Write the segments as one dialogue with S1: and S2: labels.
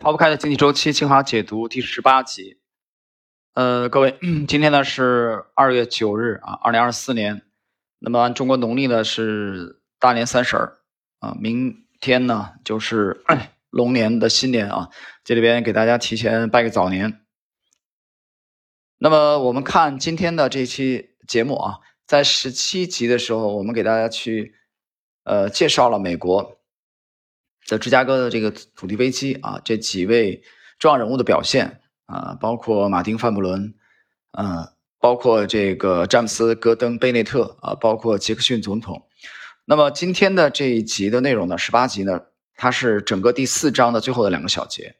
S1: 逃不开的经济周期精华解读第十八集。呃，各位，今天呢是二月九日啊，二零二四年。那么中国农历呢是大年三十儿啊，明天呢就是 龙年的新年啊。这里边给大家提前拜个早年。那么我们看今天的这期节目啊，在十七集的时候，我们给大家去呃介绍了美国。在芝加哥的这个土地危机啊，这几位重要人物的表现啊，包括马丁·范布伦，嗯，包括这个詹姆斯·戈登·贝内特啊，包括杰克逊总统。那么今天的这一集的内容呢，十八集呢，它是整个第四章的最后的两个小节，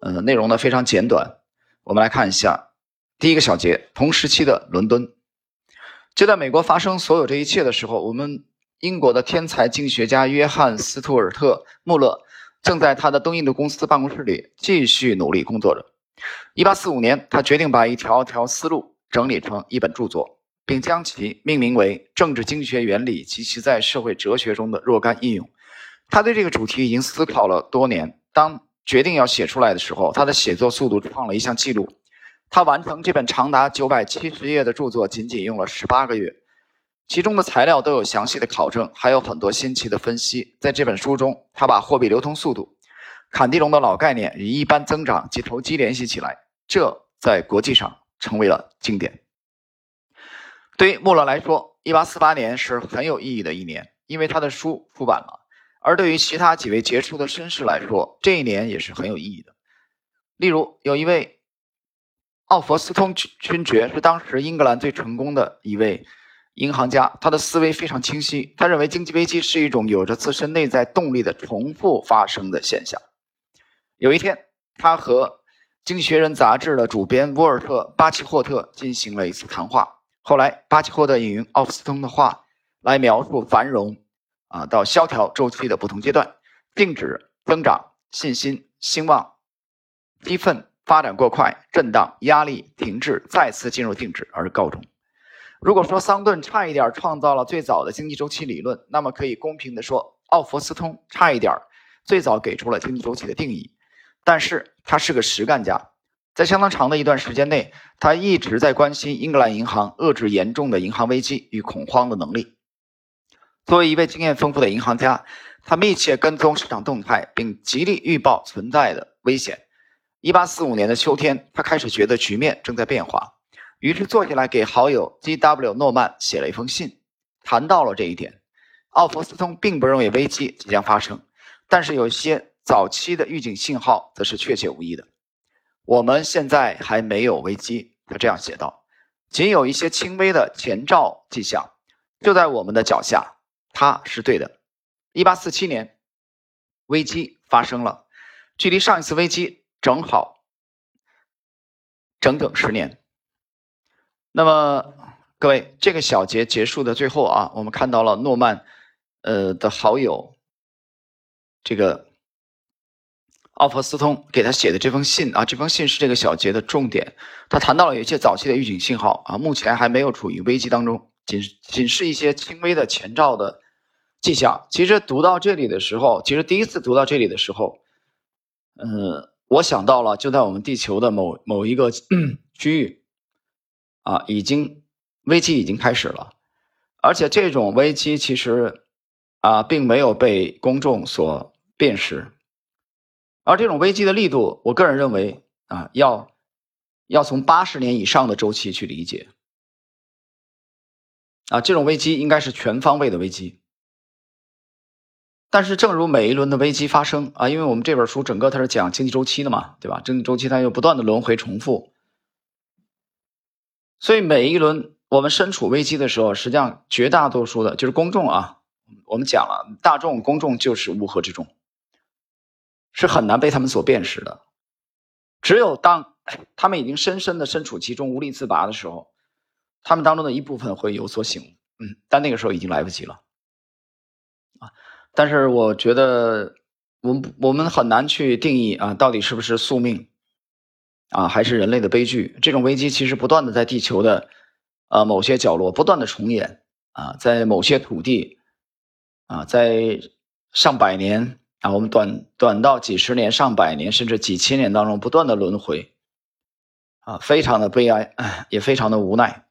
S1: 呃，内容呢非常简短。我们来看一下第一个小节：同时期的伦敦。就在美国发生所有这一切的时候，我们。英国的天才经济学家约翰·斯图尔特·穆勒正在他的东印度公司办公室里继续努力工作着。1845年，他决定把一条条思路整理成一本著作，并将其命名为《政治经济学原理及其在社会哲学中的若干应用》。他对这个主题已经思考了多年。当决定要写出来的时候，他的写作速度创了一项纪录。他完成这本长达970页的著作仅仅用了18个月。其中的材料都有详细的考证，还有很多新奇的分析。在这本书中，他把货币流通速度、坎蒂龙的老概念与一般增长及投机联系起来，这在国际上成为了经典。对于穆勒来说，1848年是很有意义的一年，因为他的书出版了；而对于其他几位杰出的绅士来说，这一年也是很有意义的。例如，有一位奥弗斯通勋爵，是当时英格兰最成功的一位。银行家，他的思维非常清晰。他认为经济危机是一种有着自身内在动力的重复发生的现象。有一天，他和《经济学人》杂志的主编沃尔特·巴奇霍特进行了一次谈话。后来，巴奇霍特引用奥斯通的话来描述繁荣啊到萧条周期的不同阶段：静止、增长、信心、兴旺、激愤、发展过快、震荡、压力、停滞、再次进入静止而告终。如果说桑顿差一点创造了最早的经济周期理论，那么可以公平地说，奥弗斯通差一点最早给出了经济周期的定义。但是他是个实干家，在相当长的一段时间内，他一直在关心英格兰银行遏制严重的银行危机与恐慌的能力。作为一位经验丰富的银行家，他密切跟踪市场动态，并极力预报存在的危险。1845年的秋天，他开始觉得局面正在变化。于是坐下来给好友 G.W. 诺曼写了一封信，谈到了这一点。奥弗斯通并不认为危机即将发生，但是有些早期的预警信号则是确切无疑的。我们现在还没有危机，他这样写道，仅有一些轻微的前兆迹象，就在我们的脚下。他是对的。1847年，危机发生了，距离上一次危机正好整整十年。那么，各位，这个小节结束的最后啊，我们看到了诺曼，呃的好友，这个奥弗斯通给他写的这封信啊，这封信是这个小节的重点。他谈到了有一些早期的预警信号啊，目前还没有处于危机当中，仅仅是一些轻微的前兆的迹象。其实读到这里的时候，其实第一次读到这里的时候，嗯，我想到了就在我们地球的某某一个 区域。啊，已经危机已经开始了，而且这种危机其实啊，并没有被公众所辨识，而这种危机的力度，我个人认为啊，要要从八十年以上的周期去理解啊，这种危机应该是全方位的危机。但是，正如每一轮的危机发生啊，因为我们这本书整个它是讲经济周期的嘛，对吧？经济周期它又不断的轮回重复。所以每一轮我们身处危机的时候，实际上绝大多数的就是公众啊，我们讲了，大众公众就是乌合之众，是很难被他们所辨识的。只有当他们已经深深的身处其中无力自拔的时候，他们当中的一部分会有所醒悟，嗯，但那个时候已经来不及了啊。但是我觉得，我们我们很难去定义啊，到底是不是宿命。啊，还是人类的悲剧。这种危机其实不断的在地球的，呃，某些角落不断的重演啊，在某些土地，啊，在上百年啊，我们短短到几十年、上百年，甚至几千年当中不断的轮回，啊，非常的悲哀，也非常的无奈。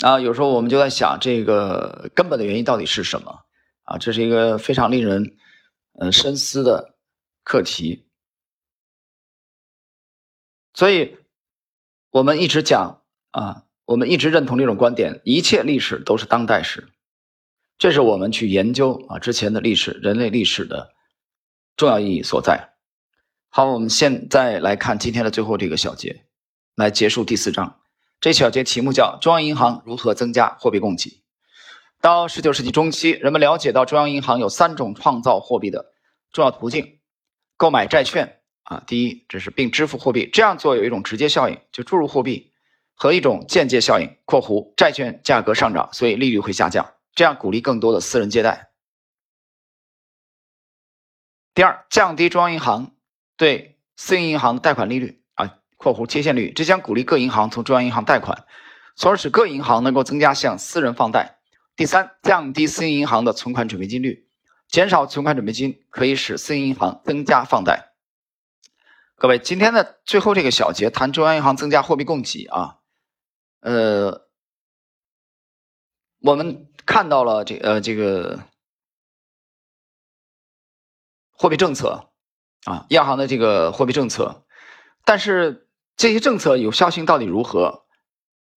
S1: 啊，有时候我们就在想，这个根本的原因到底是什么？啊，这是一个非常令人嗯深思的课题。所以，我们一直讲啊，我们一直认同这种观点：一切历史都是当代史。这是我们去研究啊之前的历史、人类历史的重要意义所在。好，我们现在来看今天的最后这个小节，来结束第四章。这小节题目叫“中央银行如何增加货币供给”。到十九世纪中期，人们了解到中央银行有三种创造货币的重要途径：购买债券啊，第一，这是并支付货币。这样做有一种直接效应，就注入货币；和一种间接效应（括弧债券价格上涨，所以利率会下降）。这样鼓励更多的私人借贷。第二，降低中央银行对私营银行贷款利率啊（括弧贴现率），这将鼓励各银行从中央银行贷款，从而使各银行能够增加向私人放贷。第三，降低私营银行的存款准备金率，减少存款准备金可以使私营银行增加放贷。各位，今天的最后这个小节谈中央银行增加货币供给啊，呃，我们。看到了这呃这个货币政策啊，央行的这个货币政策，但是这些政策有效性到底如何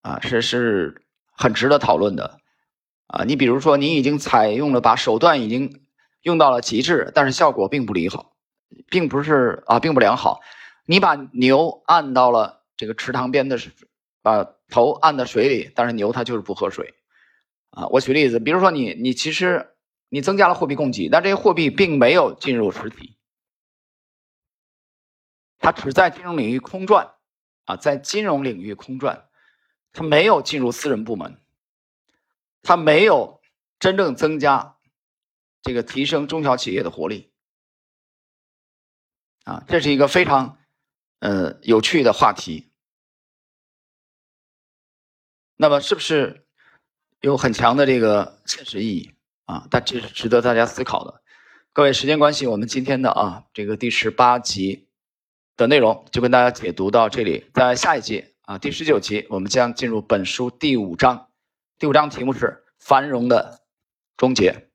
S1: 啊？是是很值得讨论的啊。你比如说，你已经采用了把手段已经用到了极致，但是效果并不理好，并不是啊，并不良好。你把牛按到了这个池塘边的，把头按到水里，但是牛它就是不喝水。啊，我举例子，比如说你，你其实你增加了货币供给，但这些货币并没有进入实体，它只在金融领域空转，啊，在金融领域空转，它没有进入私人部门，它没有真正增加这个提升中小企业的活力，啊，这是一个非常呃有趣的话题。那么是不是？有很强的这个现实意义啊，但这是值得大家思考的。各位，时间关系，我们今天的啊这个第十八集的内容就跟大家解读到这里。在下一集啊第十九集，我们将进入本书第五章。第五章题目是繁荣的终结。